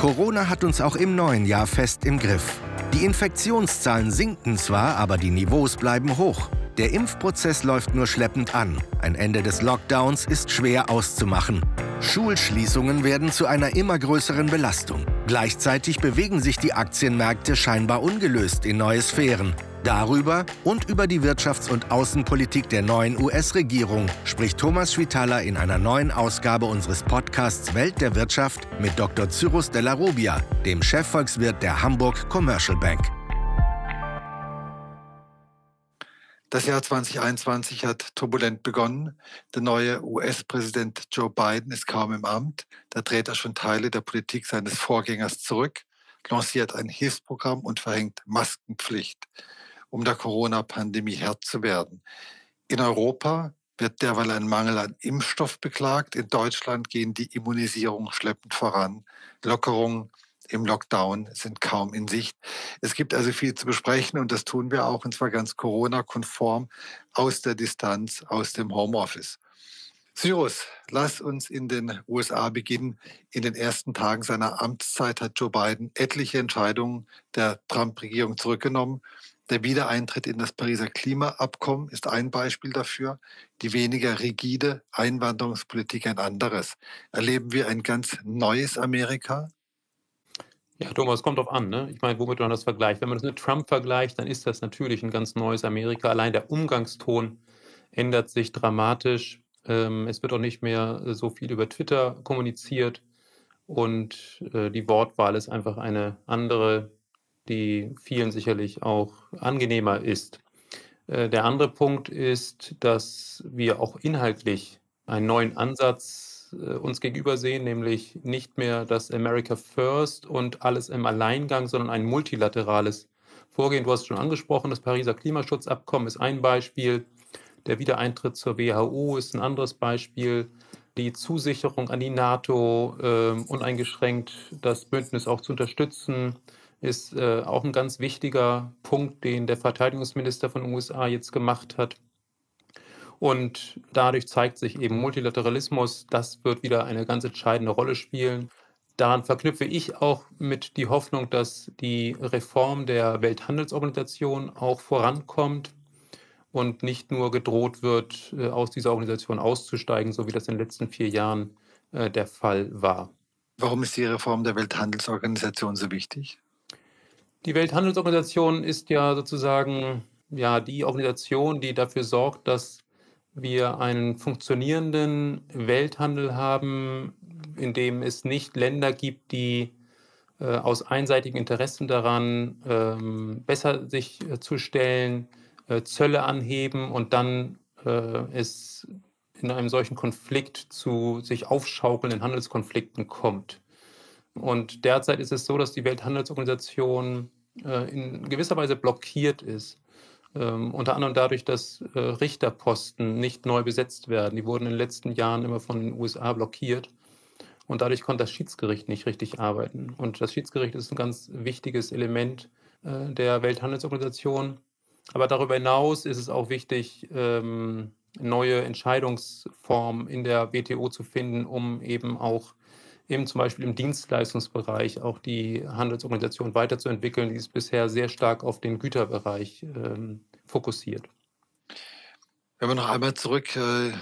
Corona hat uns auch im neuen Jahr fest im Griff. Die Infektionszahlen sinken zwar, aber die Niveaus bleiben hoch. Der Impfprozess läuft nur schleppend an. Ein Ende des Lockdowns ist schwer auszumachen. Schulschließungen werden zu einer immer größeren Belastung. Gleichzeitig bewegen sich die Aktienmärkte scheinbar ungelöst in neue Sphären. Darüber und über die Wirtschafts- und Außenpolitik der neuen US-Regierung spricht Thomas Schwitaler in einer neuen Ausgabe unseres Podcasts Welt der Wirtschaft mit Dr. Cyrus Della Rubia, dem Chefvolkswirt der Hamburg Commercial Bank. Das Jahr 2021 hat turbulent begonnen. Der neue US-Präsident Joe Biden ist kaum im Amt. Da dreht er schon Teile der Politik seines Vorgängers zurück, lanciert ein Hilfsprogramm und verhängt Maskenpflicht um der Corona-Pandemie Herr zu werden. In Europa wird derweil ein Mangel an Impfstoff beklagt. In Deutschland gehen die Immunisierungen schleppend voran. Lockerungen im Lockdown sind kaum in Sicht. Es gibt also viel zu besprechen und das tun wir auch, und zwar ganz Corona-konform, aus der Distanz, aus dem Homeoffice. Cyrus, lass uns in den USA beginnen. In den ersten Tagen seiner Amtszeit hat Joe Biden etliche Entscheidungen der Trump-Regierung zurückgenommen. Der Wiedereintritt in das Pariser Klimaabkommen ist ein Beispiel dafür, die weniger rigide Einwanderungspolitik ein anderes. Erleben wir ein ganz neues Amerika? Ja, Thomas, kommt drauf an. Ne? Ich meine, womit man das vergleicht. Wenn man das mit Trump vergleicht, dann ist das natürlich ein ganz neues Amerika. Allein der Umgangston ändert sich dramatisch. Ähm, es wird auch nicht mehr so viel über Twitter kommuniziert und äh, die Wortwahl ist einfach eine andere die vielen sicherlich auch angenehmer ist. Äh, der andere Punkt ist, dass wir auch inhaltlich einen neuen Ansatz äh, uns gegenüber sehen, nämlich nicht mehr das America First und alles im Alleingang, sondern ein multilaterales Vorgehen. Du hast es schon angesprochen, das Pariser Klimaschutzabkommen ist ein Beispiel. Der Wiedereintritt zur WHO ist ein anderes Beispiel. Die Zusicherung an die NATO, äh, uneingeschränkt das Bündnis auch zu unterstützen, ist äh, auch ein ganz wichtiger Punkt, den der Verteidigungsminister von den USA jetzt gemacht hat. Und dadurch zeigt sich eben Multilateralismus, das wird wieder eine ganz entscheidende Rolle spielen. Daran verknüpfe ich auch mit die Hoffnung, dass die Reform der Welthandelsorganisation auch vorankommt und nicht nur gedroht wird, äh, aus dieser Organisation auszusteigen, so wie das in den letzten vier Jahren äh, der Fall war. Warum ist die Reform der Welthandelsorganisation so wichtig? Die Welthandelsorganisation ist ja sozusagen ja die Organisation, die dafür sorgt, dass wir einen funktionierenden Welthandel haben, in dem es nicht Länder gibt, die äh, aus einseitigen Interessen daran ähm, besser sich äh, zu stellen, äh, Zölle anheben und dann äh, es in einem solchen Konflikt zu sich aufschaukelnden Handelskonflikten kommt. Und derzeit ist es so, dass die Welthandelsorganisation äh, in gewisser Weise blockiert ist. Ähm, unter anderem dadurch, dass äh, Richterposten nicht neu besetzt werden. Die wurden in den letzten Jahren immer von den USA blockiert. Und dadurch konnte das Schiedsgericht nicht richtig arbeiten. Und das Schiedsgericht ist ein ganz wichtiges Element äh, der Welthandelsorganisation. Aber darüber hinaus ist es auch wichtig, ähm, neue Entscheidungsformen in der WTO zu finden, um eben auch eben zum Beispiel im Dienstleistungsbereich auch die Handelsorganisation weiterzuentwickeln. Die ist bisher sehr stark auf den Güterbereich ähm, fokussiert. Wenn wir noch einmal zurück äh,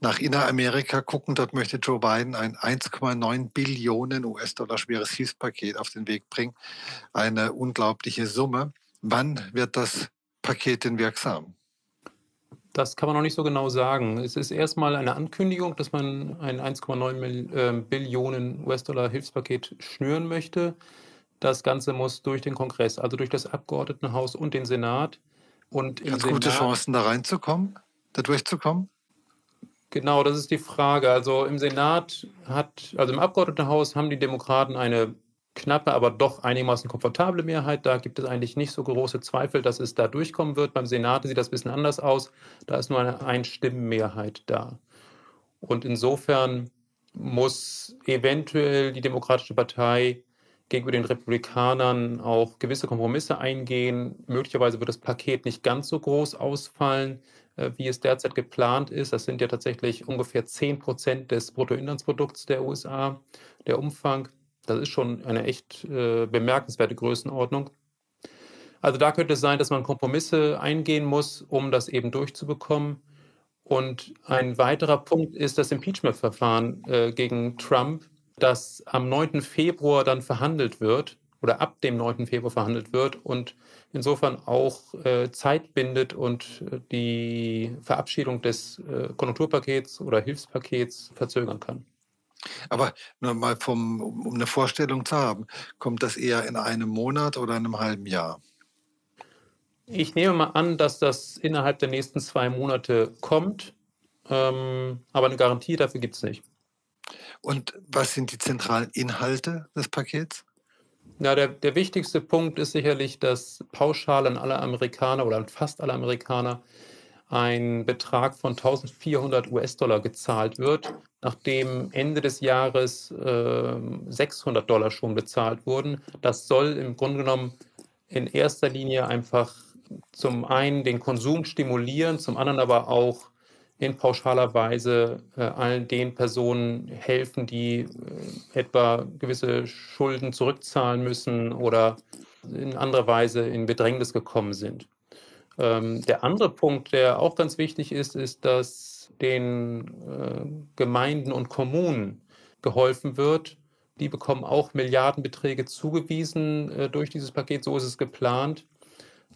nach Inneramerika gucken, dort möchte Joe Biden ein 1,9 Billionen US-Dollar schweres Hilfspaket auf den Weg bringen. Eine unglaubliche Summe. Wann wird das Paket denn wirksam? Das kann man noch nicht so genau sagen. Es ist erstmal eine Ankündigung, dass man ein 1,9 äh, Billionen US-Dollar Hilfspaket schnüren möchte. Das Ganze muss durch den Kongress, also durch das Abgeordnetenhaus und den Senat. Und im Hat gute Chancen, da reinzukommen, da durchzukommen? Genau, das ist die Frage. Also im Senat hat, also im Abgeordnetenhaus haben die Demokraten eine knappe, aber doch einigermaßen komfortable Mehrheit. Da gibt es eigentlich nicht so große Zweifel, dass es da durchkommen wird. Beim Senat sieht das ein bisschen anders aus. Da ist nur eine Einstimmenmehrheit da. Und insofern muss eventuell die Demokratische Partei gegenüber den Republikanern auch gewisse Kompromisse eingehen. Möglicherweise wird das Paket nicht ganz so groß ausfallen, äh, wie es derzeit geplant ist. Das sind ja tatsächlich ungefähr 10 Prozent des Bruttoinlandsprodukts der USA, der Umfang. Das ist schon eine echt äh, bemerkenswerte Größenordnung. Also da könnte es sein, dass man Kompromisse eingehen muss, um das eben durchzubekommen. Und ein weiterer Punkt ist das Impeachment-Verfahren äh, gegen Trump, das am 9. Februar dann verhandelt wird oder ab dem 9. Februar verhandelt wird und insofern auch äh, Zeit bindet und äh, die Verabschiedung des äh, Konjunkturpakets oder Hilfspakets verzögern kann. Aber nur mal vom, um eine Vorstellung zu haben, kommt das eher in einem Monat oder einem halben Jahr? Ich nehme mal an, dass das innerhalb der nächsten zwei Monate kommt, ähm, aber eine Garantie dafür gibt es nicht. Und was sind die zentralen Inhalte des Pakets? Ja, der, der wichtigste Punkt ist sicherlich, dass pauschal an alle Amerikaner oder an fast alle Amerikaner ein Betrag von 1400 US-Dollar gezahlt wird, nachdem Ende des Jahres äh, 600 Dollar schon bezahlt wurden. Das soll im Grunde genommen in erster Linie einfach zum einen den Konsum stimulieren, zum anderen aber auch in pauschaler Weise äh, allen den Personen helfen, die äh, etwa gewisse Schulden zurückzahlen müssen oder in anderer Weise in Bedrängnis gekommen sind. Ähm, der andere Punkt, der auch ganz wichtig ist, ist, dass den äh, Gemeinden und Kommunen geholfen wird. Die bekommen auch Milliardenbeträge zugewiesen äh, durch dieses Paket, so ist es geplant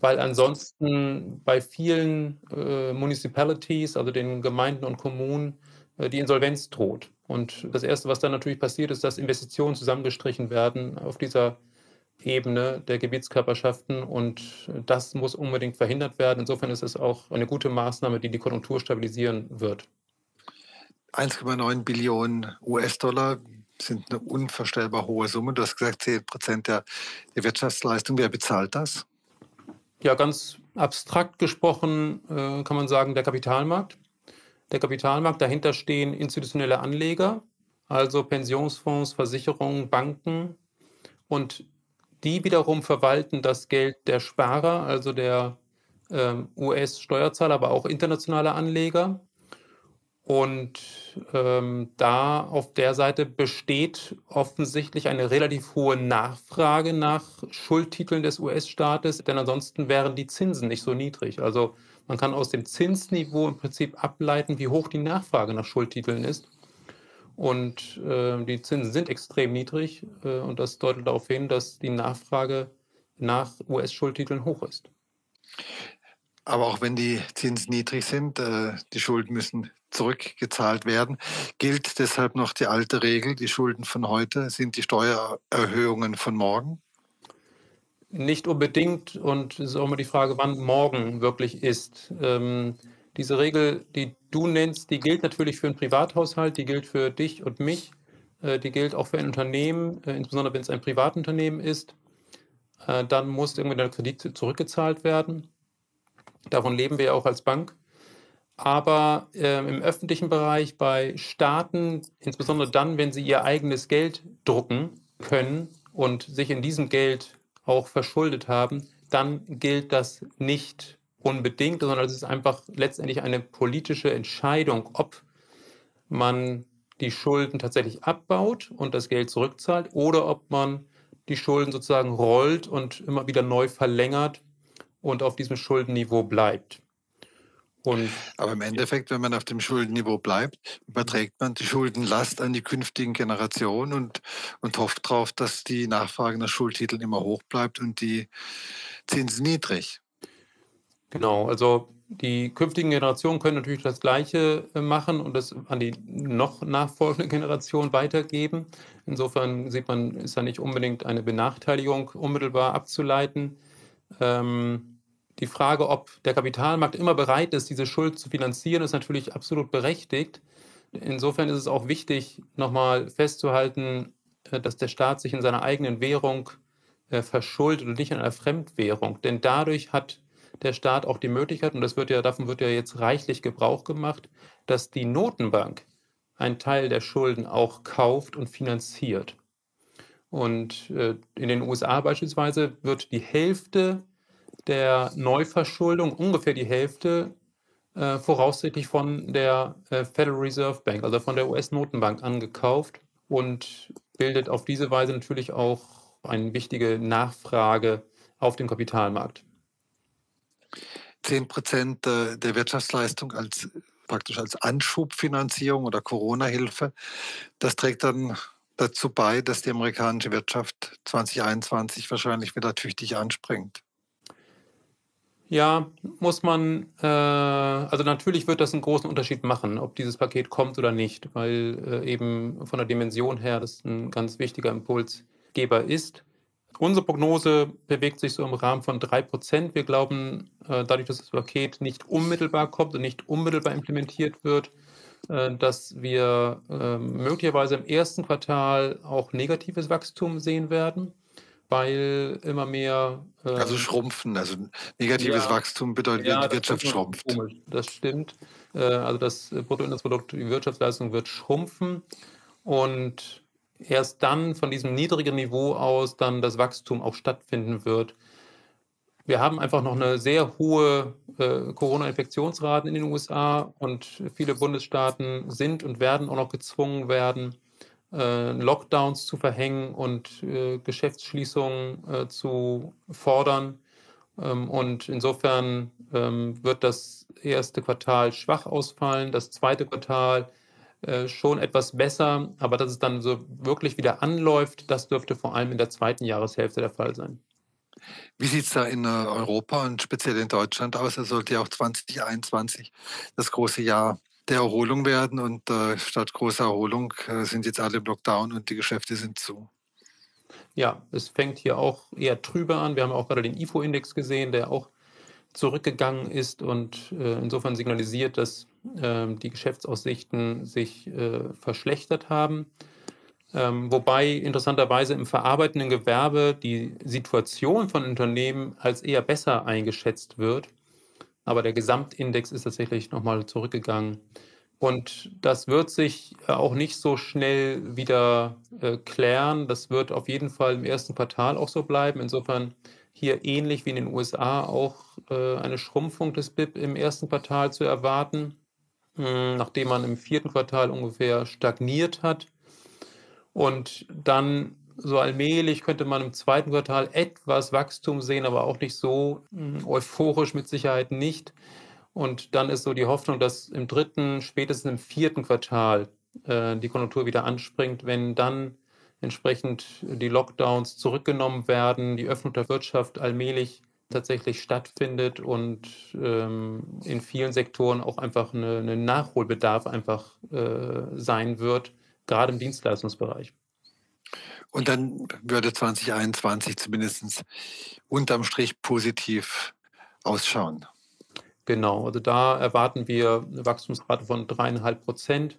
weil ansonsten bei vielen äh, Municipalities, also den Gemeinden und Kommunen, äh, die Insolvenz droht. Und das Erste, was dann natürlich passiert, ist, dass Investitionen zusammengestrichen werden auf dieser Ebene der Gebietskörperschaften und das muss unbedingt verhindert werden. Insofern ist es auch eine gute Maßnahme, die die Konjunktur stabilisieren wird. 1,9 Billionen US-Dollar sind eine unvorstellbar hohe Summe. Du hast gesagt, 10 Prozent der, der Wirtschaftsleistung. Wer bezahlt das? Ja, ganz abstrakt gesprochen äh, kann man sagen, der Kapitalmarkt. Der Kapitalmarkt, dahinter stehen institutionelle Anleger, also Pensionsfonds, Versicherungen, Banken und die wiederum verwalten das Geld der Sparer, also der ähm, US-Steuerzahler, aber auch internationale Anleger. Und ähm, da auf der Seite besteht offensichtlich eine relativ hohe Nachfrage nach Schuldtiteln des US-Staates, denn ansonsten wären die Zinsen nicht so niedrig. Also man kann aus dem Zinsniveau im Prinzip ableiten, wie hoch die Nachfrage nach Schuldtiteln ist. Und äh, die Zinsen sind extrem niedrig äh, und das deutet darauf hin, dass die Nachfrage nach US-Schuldtiteln hoch ist. Aber auch wenn die Zinsen niedrig sind, äh, die Schulden müssen zurückgezahlt werden. Gilt deshalb noch die alte Regel, die Schulden von heute sind die Steuererhöhungen von morgen? Nicht unbedingt und es ist auch immer die Frage, wann morgen wirklich ist. Ähm, diese Regel, die du nennst, die gilt natürlich für einen Privathaushalt, die gilt für dich und mich, äh, die gilt auch für ein Unternehmen, äh, insbesondere wenn es ein Privatunternehmen ist. Äh, dann muss irgendwie der Kredit zurückgezahlt werden. Davon leben wir ja auch als Bank. Aber äh, im öffentlichen Bereich bei Staaten, insbesondere dann, wenn sie ihr eigenes Geld drucken können und sich in diesem Geld auch verschuldet haben, dann gilt das nicht unbedingt, sondern es ist einfach letztendlich eine politische Entscheidung, ob man die Schulden tatsächlich abbaut und das Geld zurückzahlt oder ob man die Schulden sozusagen rollt und immer wieder neu verlängert und auf diesem Schuldenniveau bleibt. Und Aber im Endeffekt, wenn man auf dem Schuldenniveau bleibt, überträgt man die Schuldenlast an die künftigen Generationen und, und hofft darauf, dass die Nachfrage nach Schuldtiteln immer hoch bleibt und die Zinsen niedrig. Genau, also die künftigen Generationen können natürlich das Gleiche äh, machen und das an die noch nachfolgende Generation weitergeben. Insofern sieht man, ist da nicht unbedingt eine Benachteiligung unmittelbar abzuleiten. Ähm, die Frage, ob der Kapitalmarkt immer bereit ist, diese Schuld zu finanzieren, ist natürlich absolut berechtigt. Insofern ist es auch wichtig, nochmal festzuhalten, äh, dass der Staat sich in seiner eigenen Währung äh, verschuldet und nicht in einer Fremdwährung. Denn dadurch hat der Staat auch die Möglichkeit, und das wird ja, davon wird ja jetzt reichlich Gebrauch gemacht, dass die Notenbank einen Teil der Schulden auch kauft und finanziert. Und äh, in den USA beispielsweise wird die Hälfte der Neuverschuldung ungefähr die Hälfte äh, voraussichtlich von der äh, Federal Reserve Bank, also von der US-Notenbank angekauft. und bildet auf diese Weise natürlich auch eine wichtige Nachfrage auf dem Kapitalmarkt. 10 Prozent äh, der Wirtschaftsleistung als praktisch als Anschubfinanzierung oder Corona-Hilfe. Das trägt dann dazu bei, dass die amerikanische Wirtschaft 2021 wahrscheinlich wieder tüchtig anspringt. Ja, muss man, äh, also natürlich wird das einen großen Unterschied machen, ob dieses Paket kommt oder nicht, weil äh, eben von der Dimension her das ein ganz wichtiger Impulsgeber ist. Unsere Prognose bewegt sich so im Rahmen von 3%. Wir glauben, äh, dadurch, dass das Paket nicht unmittelbar kommt und nicht unmittelbar implementiert wird, äh, dass wir äh, möglicherweise im ersten Quartal auch negatives Wachstum sehen werden weil immer mehr. Äh, also schrumpfen, also negatives ja, Wachstum bedeutet, ja, die Wirtschaft schrumpft. Komisch. Das stimmt. Also das Bruttoinlandsprodukt, die Wirtschaftsleistung wird schrumpfen und erst dann von diesem niedrigen Niveau aus dann das Wachstum auch stattfinden wird. Wir haben einfach noch eine sehr hohe äh, Corona-Infektionsraten in den USA und viele Bundesstaaten sind und werden auch noch gezwungen werden, äh, Lockdowns zu verhängen und äh, Geschäftsschließungen äh, zu fordern. Ähm, und insofern ähm, wird das erste Quartal schwach ausfallen, das zweite Quartal schon etwas besser, aber dass es dann so wirklich wieder anläuft, das dürfte vor allem in der zweiten Jahreshälfte der Fall sein. Wie sieht es da in Europa und speziell in Deutschland aus? Es sollte ja auch 2021 das große Jahr der Erholung werden und äh, statt großer Erholung äh, sind jetzt alle im Lockdown und die Geschäfte sind zu. Ja, es fängt hier auch eher trüber an. Wir haben auch gerade den IFO-Index gesehen, der auch zurückgegangen ist und äh, insofern signalisiert, dass ähm, die Geschäftsaussichten sich äh, verschlechtert haben. Ähm, wobei interessanterweise im verarbeitenden Gewerbe die Situation von Unternehmen als eher besser eingeschätzt wird aber der Gesamtindex ist tatsächlich nochmal zurückgegangen. Und das wird sich äh, auch nicht so schnell wieder äh, klären. Das wird auf jeden Fall im ersten Quartal auch so bleiben. Insofern hier ähnlich wie in den USA auch äh, eine Schrumpfung des BIP im ersten Quartal zu erwarten, nachdem man im vierten Quartal ungefähr stagniert hat. Und dann so allmählich könnte man im zweiten Quartal etwas Wachstum sehen, aber auch nicht so hm, euphorisch mit Sicherheit nicht. Und dann ist so die Hoffnung, dass im dritten, spätestens im vierten Quartal äh, die Konjunktur wieder anspringt, wenn dann entsprechend die Lockdowns zurückgenommen werden, die Öffnung der Wirtschaft allmählich tatsächlich stattfindet und ähm, in vielen Sektoren auch einfach eine Nachholbedarf einfach äh, sein wird, gerade im Dienstleistungsbereich. Und dann würde 2021 zumindest unterm Strich positiv ausschauen. Genau, also da erwarten wir eine Wachstumsrate von dreieinhalb Prozent.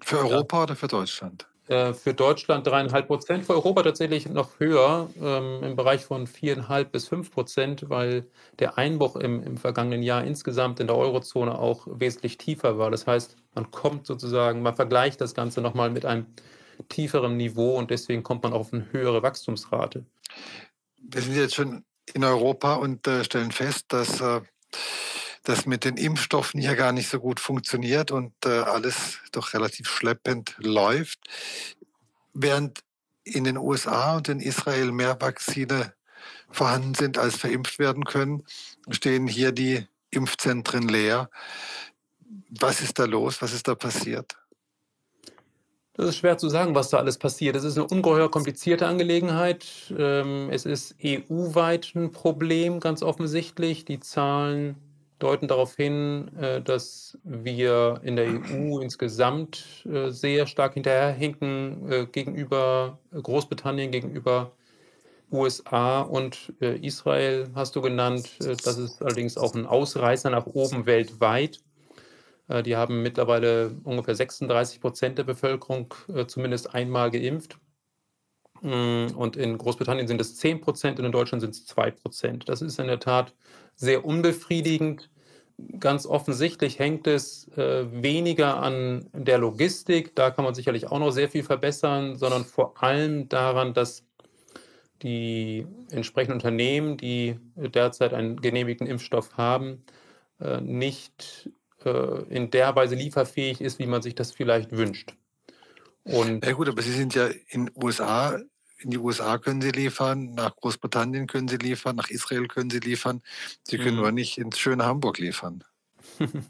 Für Europa oder für Deutschland? Äh, für Deutschland dreieinhalb Prozent, für Europa tatsächlich noch höher, ähm, im Bereich von viereinhalb bis fünf Prozent, weil der Einbruch im, im vergangenen Jahr insgesamt in der Eurozone auch wesentlich tiefer war. Das heißt, man kommt sozusagen, man vergleicht das Ganze nochmal mit einem tieferem Niveau und deswegen kommt man auf eine höhere Wachstumsrate. Wir sind jetzt schon in Europa und äh, stellen fest, dass äh, das mit den Impfstoffen hier gar nicht so gut funktioniert und äh, alles doch relativ schleppend läuft. Während in den USA und in Israel mehr Vakzine vorhanden sind, als verimpft werden können, stehen hier die Impfzentren leer. Was ist da los? Was ist da passiert? Das ist schwer zu sagen, was da alles passiert. Es ist eine ungeheuer komplizierte Angelegenheit. Ähm, es ist EU-weit ein Problem, ganz offensichtlich. Die Zahlen deuten darauf hin, äh, dass wir in der EU insgesamt äh, sehr stark hinterherhinken äh, gegenüber Großbritannien, gegenüber USA und Israel hast du genannt. Das ist allerdings auch ein Ausreißer nach oben weltweit. Die haben mittlerweile ungefähr 36 Prozent der Bevölkerung zumindest einmal geimpft. Mm, und in Großbritannien sind es 10 Prozent und in Deutschland sind es 2 Prozent. Das ist in der Tat sehr unbefriedigend. Ganz offensichtlich hängt es äh, weniger an der Logistik, da kann man sicherlich auch noch sehr viel verbessern, sondern vor allem daran, dass die entsprechenden Unternehmen, die derzeit einen genehmigten Impfstoff haben, äh, nicht äh, in der Weise lieferfähig ist, wie man sich das vielleicht wünscht. Und ja gut, aber Sie sind ja in USA in die USA können sie liefern, nach Großbritannien können sie liefern, nach Israel können sie liefern. Sie können mhm. nur nicht ins schöne Hamburg liefern.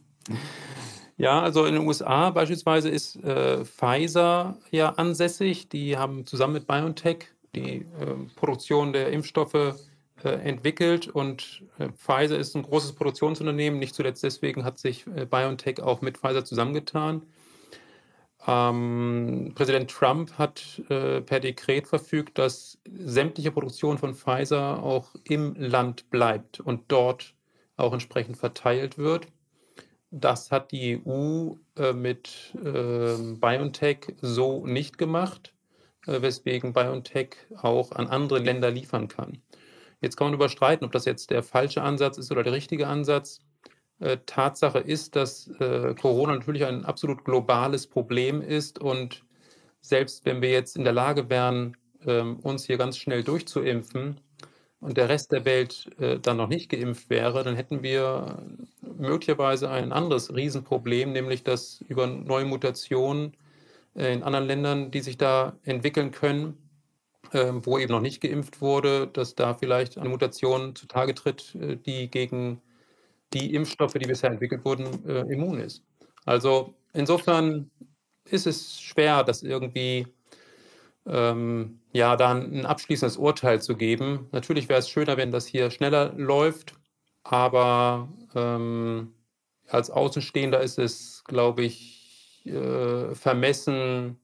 Ja, also in den USA beispielsweise ist äh, Pfizer ja ansässig. Die haben zusammen mit BioNTech die äh, Produktion der Impfstoffe äh, entwickelt und äh, Pfizer ist ein großes Produktionsunternehmen. Nicht zuletzt deswegen hat sich äh, BioNTech auch mit Pfizer zusammengetan. Ähm, Präsident Trump hat äh, per Dekret verfügt, dass sämtliche Produktion von Pfizer auch im Land bleibt und dort auch entsprechend verteilt wird. Das hat die EU äh, mit äh, BioNTech so nicht gemacht, äh, weswegen BioNTech auch an andere Länder liefern kann. Jetzt kann man überstreiten, ob das jetzt der falsche Ansatz ist oder der richtige Ansatz. Äh, Tatsache ist, dass äh, Corona natürlich ein absolut globales Problem ist und selbst wenn wir jetzt in der Lage wären, ähm, uns hier ganz schnell durchzuimpfen, und der Rest der Welt äh, dann noch nicht geimpft wäre, dann hätten wir möglicherweise ein anderes Riesenproblem, nämlich dass über neue Mutationen in anderen Ländern, die sich da entwickeln können, äh, wo eben noch nicht geimpft wurde, dass da vielleicht eine Mutation zutage tritt, die gegen die Impfstoffe, die bisher entwickelt wurden, äh, immun ist. Also insofern ist es schwer, das irgendwie ähm, ja, da ein abschließendes Urteil zu geben. Natürlich wäre es schöner, wenn das hier schneller läuft, aber ähm, als Außenstehender ist es, glaube ich, äh, vermessen,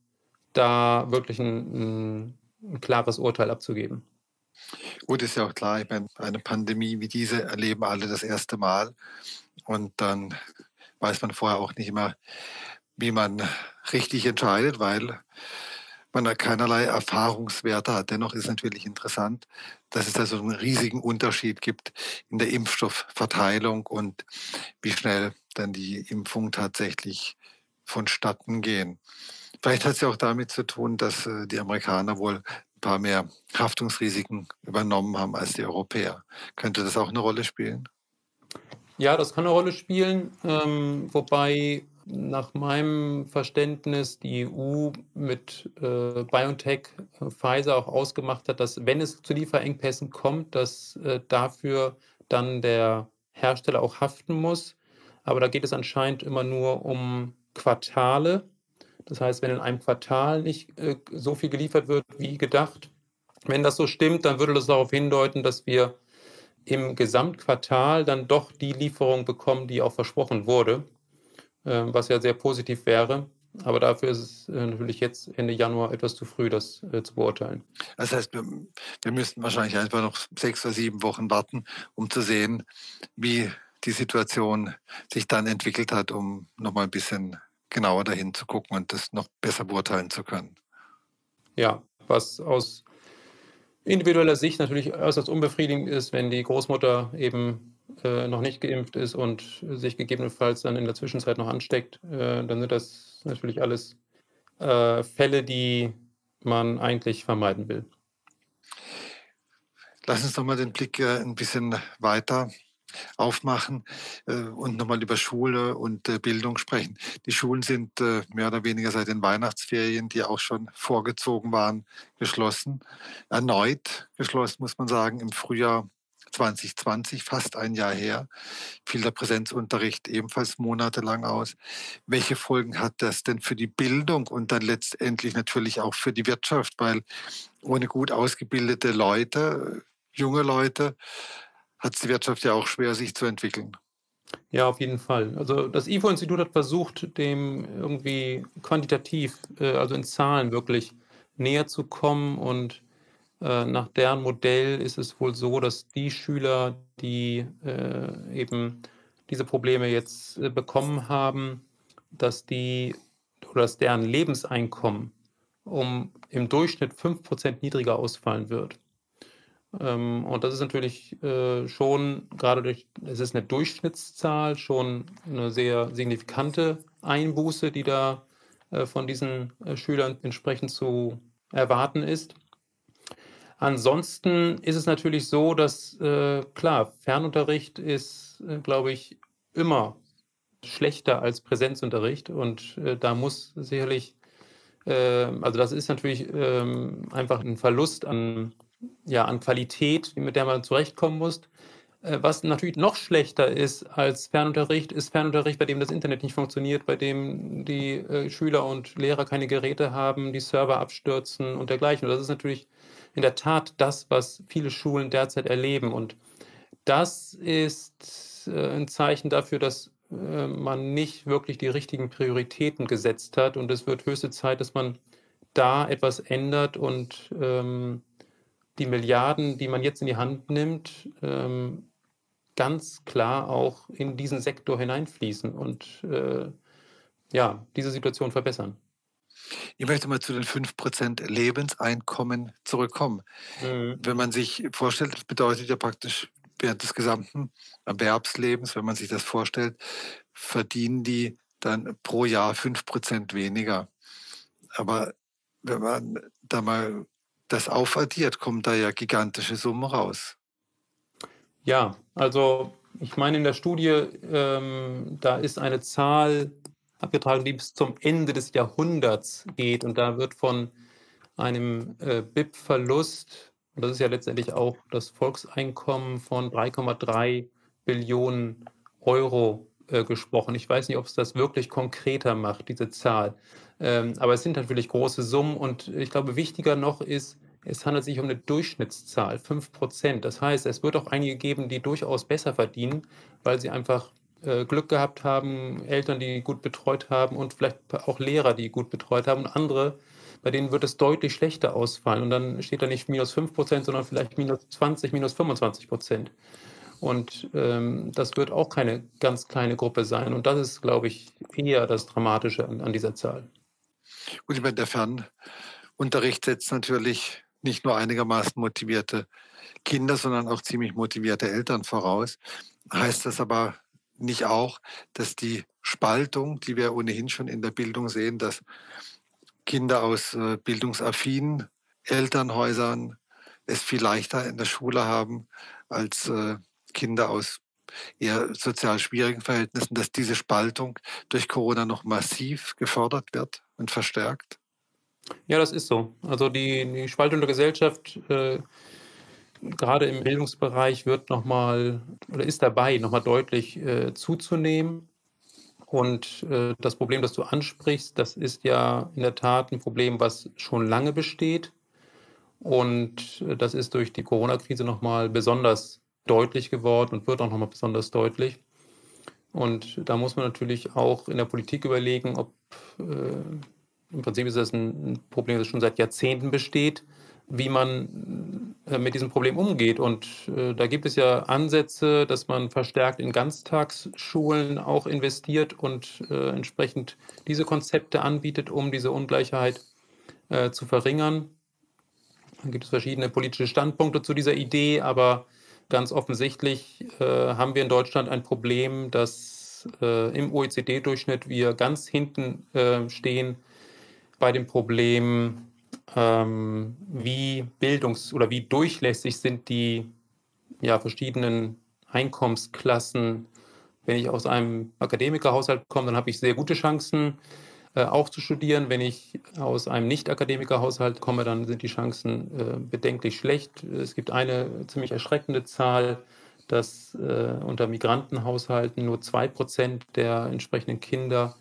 da wirklich ein, ein, ein klares Urteil abzugeben. Gut, ist ja auch klar, ich meine, eine Pandemie wie diese erleben alle das erste Mal und dann weiß man vorher auch nicht immer, wie man richtig entscheidet, weil man da keinerlei Erfahrungswerte hat. Dennoch ist natürlich interessant, dass es also einen riesigen Unterschied gibt in der Impfstoffverteilung und wie schnell dann die Impfungen tatsächlich vonstatten gehen. Vielleicht hat es ja auch damit zu tun, dass äh, die Amerikaner wohl paar mehr Haftungsrisiken übernommen haben als die Europäer. Könnte das auch eine Rolle spielen? Ja, das kann eine Rolle spielen, ähm, wobei nach meinem Verständnis die EU mit äh, BioNTech, äh, Pfizer auch ausgemacht hat, dass wenn es zu Lieferengpässen kommt, dass äh, dafür dann der Hersteller auch haften muss. Aber da geht es anscheinend immer nur um Quartale. Das heißt, wenn in einem Quartal nicht äh, so viel geliefert wird wie gedacht, wenn das so stimmt, dann würde das darauf hindeuten, dass wir im Gesamtquartal dann doch die Lieferung bekommen, die auch versprochen wurde. Ähm, was ja sehr positiv wäre. Aber dafür ist es äh, natürlich jetzt Ende Januar etwas zu früh, das äh, zu beurteilen. Das heißt, wir, wir müssten wahrscheinlich einfach noch sechs oder sieben Wochen warten, um zu sehen, wie die Situation sich dann entwickelt hat, um nochmal ein bisschen genauer dahin zu gucken und das noch besser beurteilen zu können. Ja, was aus individueller Sicht natürlich äußerst unbefriedigend ist, wenn die Großmutter eben äh, noch nicht geimpft ist und sich gegebenenfalls dann in der Zwischenzeit noch ansteckt, äh, dann sind das natürlich alles äh, Fälle, die man eigentlich vermeiden will. Lass uns doch mal den Blick äh, ein bisschen weiter aufmachen äh, und nochmal über Schule und äh, Bildung sprechen. Die Schulen sind äh, mehr oder weniger seit den Weihnachtsferien, die auch schon vorgezogen waren, geschlossen. Erneut geschlossen, muss man sagen, im Frühjahr 2020, fast ein Jahr her, fiel der Präsenzunterricht ebenfalls monatelang aus. Welche Folgen hat das denn für die Bildung und dann letztendlich natürlich auch für die Wirtschaft? Weil ohne gut ausgebildete Leute, junge Leute, hat es die Wirtschaft ja auch schwer, sich zu entwickeln. Ja, auf jeden Fall. Also das IFO-Institut hat versucht, dem irgendwie quantitativ, äh, also in Zahlen wirklich näher zu kommen und äh, nach deren Modell ist es wohl so, dass die Schüler, die äh, eben diese Probleme jetzt bekommen haben, dass die oder dass deren Lebenseinkommen um im Durchschnitt 5% niedriger ausfallen wird. Ähm, und das ist natürlich äh, schon, gerade durch, es ist eine Durchschnittszahl, schon eine sehr signifikante Einbuße, die da äh, von diesen äh, Schülern entsprechend zu erwarten ist. Ansonsten ist es natürlich so, dass klar, Fernunterricht ist, glaube ich, immer schlechter als Präsenzunterricht und da muss sicherlich Ähm, also das ist natürlich ähm, einfach ein Verlust an, ja, an Qualität, mit der man zurechtkommen muss. Äh, was natürlich noch schlechter ist als Fernunterricht, ist Fernunterricht, bei dem das Internet nicht funktioniert, bei dem die äh, Schüler und Lehrer keine Geräte haben, die Server abstürzen und dergleichen. Und das ist natürlich in der Tat das, was viele Schulen derzeit erleben. Und das ist äh, ein Zeichen dafür, dass man nicht wirklich die richtigen Prioritäten gesetzt hat. Und es wird höchste Zeit, dass man da etwas ändert und ähm, die Milliarden, die man jetzt in die Hand nimmt, ähm, ganz klar auch in diesen Sektor hineinfließen und äh, ja, diese Situation verbessern. Ich möchte mal zu den 5% Lebenseinkommen zurückkommen. Mhm. Wenn man sich vorstellt, das bedeutet ja praktisch während des gesamten Erwerbslebens, wenn man sich das vorstellt, verdienen die dann pro Jahr 5% weniger. Aber wenn man da mal das aufaddiert, kommt da ja gigantische Summen raus. Ja, also ich meine in der Studie, ähm, da ist eine Zahl abgetragen, die bis zum Ende des Jahrhunderts geht und da wird von einem äh, BIP-Verlust, das ist ja letztendlich auch das Volkseinkommen von 3,3 Billionen Euro äh, gesprochen. Ich weiß nicht, ob es das wirklich konkreter macht, diese Zahl. Ähm, aber es sind natürlich große Summen und ich glaube, wichtiger noch ist, es handelt sich um eine Durchschnittszahl, 5 Prozent. Das heißt, es wird auch einige geben, die durchaus besser verdienen, weil sie einfach äh, Glück gehabt haben, Eltern, die gut betreut haben und vielleicht auch Lehrer, die gut betreut haben und andere, bei denen wird es deutlich schlechter ausfallen. Und dann steht da nicht minus 5 Prozent, sondern vielleicht minus 20, minus 25 Prozent. Und ähm, das wird auch keine ganz kleine Gruppe sein. Und das ist, glaube ich, eher das Dramatische an, an dieser Zahl. Gut, ich meine, der Fernunterricht setzt natürlich nicht nur einigermaßen motivierte Kinder, sondern auch ziemlich motivierte Eltern voraus. Heißt das aber nicht auch, dass die Spaltung, die wir ohnehin schon in der Bildung sehen, dass Kinder aus äh, bildungsaffinen Elternhäusern es viel leichter in der Schule haben als äh, Kinder aus eher sozial schwierigen Verhältnissen, dass diese Spaltung durch Corona noch massiv gefördert wird und verstärkt? Ja, das ist so. Also die, die Spaltung der Gesellschaft, äh, gerade im Bildungsbereich, wird nochmal oder ist dabei, nochmal deutlich äh, zuzunehmen. Und äh, das Problem, das du ansprichst, das ist ja in der Tat ein Problem, was schon lange besteht. Und äh, das ist durch die Corona-Krise nochmal besonders deutlich geworden und wird auch nochmal besonders deutlich. Und da muss man natürlich auch in der Politik überlegen, ob äh, im Prinzip ist das ein Problem, das schon seit Jahrzehnten besteht, wie man äh, mit diesem Problem umgeht. Und äh, da gibt es ja Ansätze, dass man verstärkt in Ganztagsschulen auch investiert und äh, entsprechend diese Konzepte anbietet, um diese Ungleichheit äh, zu verringern. Dann gibt es verschiedene politische Standpunkte zu dieser Idee, aber ganz offensichtlich äh, haben wir in Deutschland ein Problem, dass äh, im OECD-Durchschnitt wir ganz hinten stehen bei dem Problem, ähm, wie bildungs- oder wie durchlässig sind die ja, verschiedenen Einkommensklassen. Wenn ich aus einem Akademikerhaushalt komme, dann habe ich sehr gute Chancen, äh, auch zu studieren. Wenn ich aus einem Nicht-Akademikerhaushalt komme, dann sind die Chancen äh, bedenklich schlecht. Es gibt eine ziemlich erschreckende Zahl, dass äh, unter Migrantenhaushalten nur zwei Prozent der entsprechenden Kinder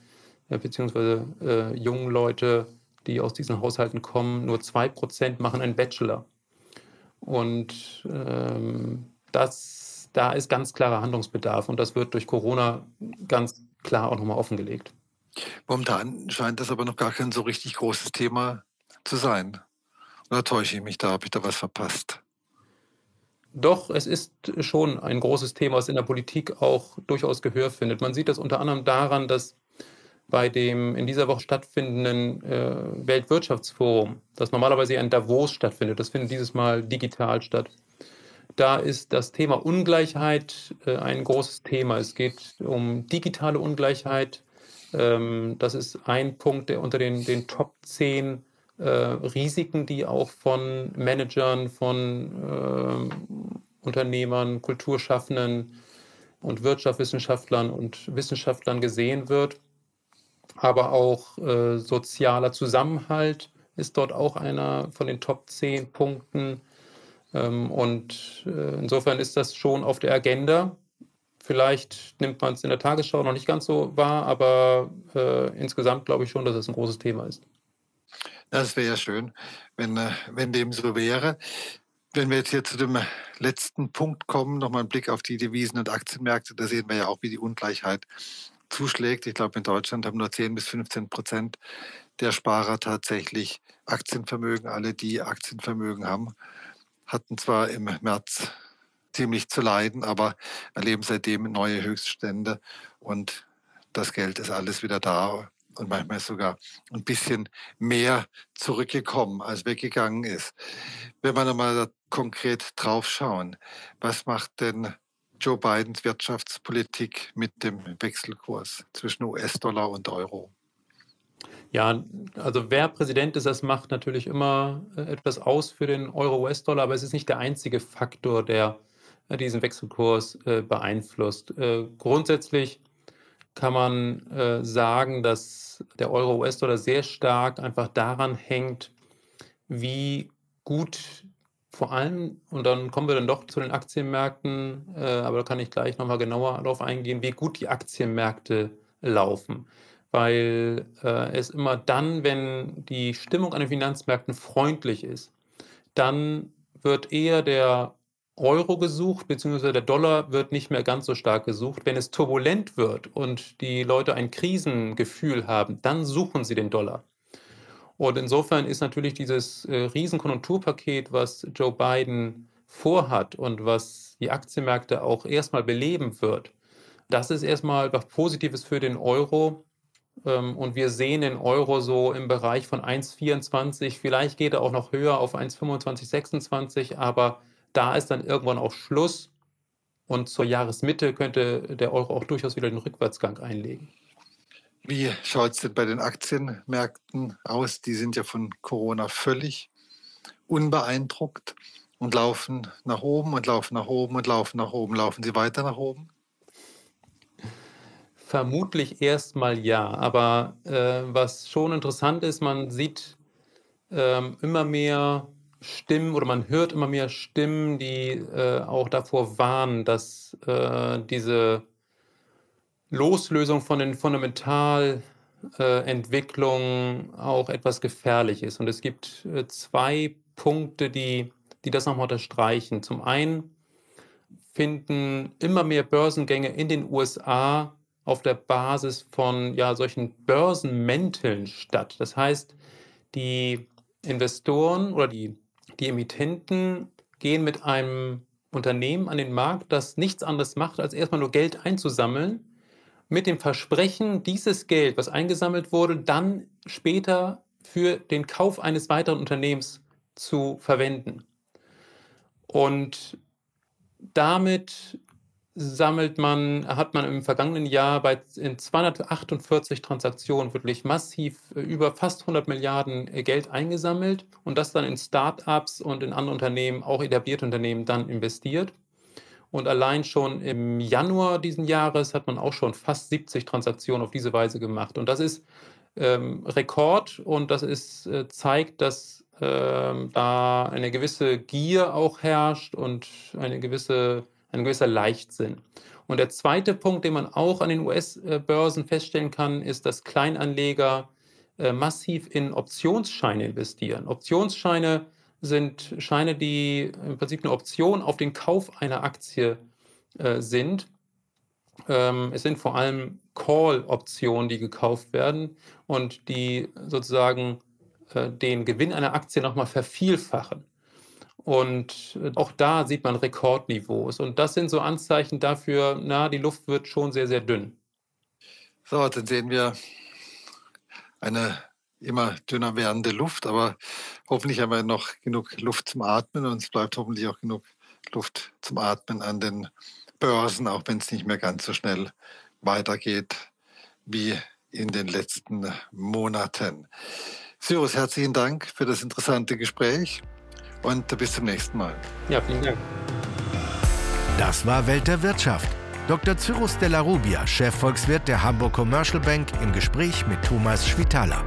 beziehungsweise äh, jungen Leute, die aus diesen Haushalten kommen, nur zwei Prozent machen einen Bachelor. Und ähm, das, da ist ganz klarer Handlungsbedarf und das wird durch Corona ganz klar auch nochmal offengelegt. Momentan scheint das aber noch gar kein so richtig großes Thema zu sein. Oder täusche ich mich da? Habe ich da was verpasst? Doch, es ist schon ein großes Thema, was in der Politik auch durchaus Gehör findet. Man sieht das unter anderem daran, dass bei dem in dieser Woche stattfindenden äh, Weltwirtschaftsforum, das normalerweise in Davos stattfindet, das findet dieses Mal digital statt. Da ist das Thema Ungleichheit äh, ein großes Thema. Es geht um digitale Ungleichheit. Ähm, das ist ein Punkt, der unter den, den Top 10 äh, Risiken, die auch von Managern, von ähm, Unternehmern, Kulturschaffenden und Wirtschaftswissenschaftlern und Wissenschaftlern gesehen wird. Aber auch äh, sozialer Zusammenhalt ist dort auch einer von den Top 10 Punkten. Ähm, und äh, insofern ist das schon auf der Agenda. Vielleicht nimmt man es in der Tagesschau noch nicht ganz so wahr, aber äh, insgesamt glaube ich schon, dass es ein großes Thema ist. Das wäre schön, wenn, äh, wenn dem so wäre. Wenn wir jetzt hier zu dem letzten Punkt kommen, nochmal ein Blick auf die Devisen- und Aktienmärkte, da sehen wir ja auch, wie die Ungleichheit zuschlägt. Ich glaube, in Deutschland haben nur 10 bis 15 Prozent der Sparer tatsächlich Aktienvermögen. Alle, die Aktienvermögen haben, hatten zwar im März ziemlich zu leiden, aber erleben seitdem neue Höchststände und das Geld ist alles wieder da und manchmal sogar ein bisschen mehr zurückgekommen, als weggegangen ist. Wenn wir nochmal konkret drauf schauen, was macht denn Joe Bidens Wirtschaftspolitik mit dem Wechselkurs zwischen US-Dollar und Euro? Ja, also wer Präsident ist, das macht natürlich immer äh, etwas aus für den Euro-US-Dollar, aber es ist nicht der einzige Faktor, der äh, diesen Wechselkurs äh, beeinflusst. Grundsätzlich kann man sagen, dass der Euro-US-Dollar sehr stark einfach daran hängt, wie gut vor allem, und dann kommen wir dann doch zu den Aktienmärkten, aber da kann ich gleich nochmal genauer darauf eingehen, wie gut die Aktienmärkte laufen weil äh, es immer dann, wenn die Stimmung an den Finanzmärkten freundlich ist, dann wird eher der Euro gesucht, beziehungsweise der Dollar wird nicht mehr ganz so stark gesucht. Wenn es turbulent wird und die Leute ein Krisengefühl haben, dann suchen sie den Dollar. Und insofern ist natürlich dieses äh, Riesenkonjunkturpaket, was Joe Biden vorhat und was die Aktienmärkte auch erstmal beleben wird, das ist erstmal was Positives für den Euro, ähm, und wir sehen den Euro so im Bereich von 1,24. Vielleicht geht er auch noch höher auf 1,25, 26, aber da ist dann irgendwann auch Schluss. Und zur Jahresmitte könnte der Euro auch durchaus wieder den Rückwärtsgang einlegen. Wie schaut es denn bei den Aktienmärkten aus? Die sind ja von Corona völlig unbeeindruckt und laufen nach oben und laufen nach oben und laufen nach oben. Laufen sie weiter nach oben? Vermutlich erstmal ja, aber äh, was schon interessant ist, man sieht ähm, immer mehr Stimmen oder man hört immer mehr Stimmen, die äh, auch davor warnen, dass äh, diese Loslösung von den Fundamentalentwicklungen auch etwas gefährlich ist. Und es gibt äh, zwei Punkte, die, die das nochmal unterstreichen. Zum einen finden immer mehr Börsengänge in den USA auf der Basis von ja, solchen Börsenmänteln statt. Das heißt, die Investoren oder die, die Emittenten gehen mit einem Unternehmen an den Markt, das nichts anderes macht, als erstmal nur Geld einzusammeln, mit dem Versprechen, dieses Geld, was eingesammelt wurde, dann später für den Kauf eines weiteren Unternehmens zu verwenden. Und damit sammelt man, hat man im vergangenen Jahr bei in 248 Transaktionen wirklich massiv äh, über fast 100 Milliarden äh, Geld eingesammelt und das dann in Start-ups und in andere Unternehmen, auch etablierte Unternehmen, dann investiert. Und allein schon im Januar diesen Jahres hat man auch schon fast 70 Transaktionen auf diese Weise gemacht. Und das ist ähm, Rekord und das ist, äh, zeigt, dass ähm, da eine gewisse Gier auch herrscht und eine gewisse ein gewisser Leichtsinn. Und der zweite Punkt, den man auch an den US-Börsen feststellen kann, ist, dass Kleinanleger äh, massiv in Optionsscheine investieren. Optionsscheine sind Scheine, die im Prinzip eine Option auf den Kauf einer Aktie äh, sind. Ähm, es sind vor allem Call-Optionen, die gekauft werden und die sozusagen äh, den Gewinn einer Aktie nochmal vervielfachen. Und äh, auch da sieht man Rekordniveaus. Und das sind so Anzeichen dafür, na, die Luft wird schon sehr, sehr dünn. So, dann sehen wir eine immer dünner werdende Luft, aber hoffentlich haben wir noch genug Luft zum Atmen und es bleibt hoffentlich auch genug Luft zum Atmen an den Börsen, auch wenn es nicht mehr ganz so schnell weitergeht wie in den letzten Monaten. Cyrus, herzlichen Dank für das interessante Gespräch und bis zum nächsten Mal. Ja, vielen Dank. Das war Welt der Wirtschaft. Dr. Cyrus Della Rubia, Chefvolkswirt der Hamburg Commercial Bank, im Gespräch mit Thomas Schwitaler.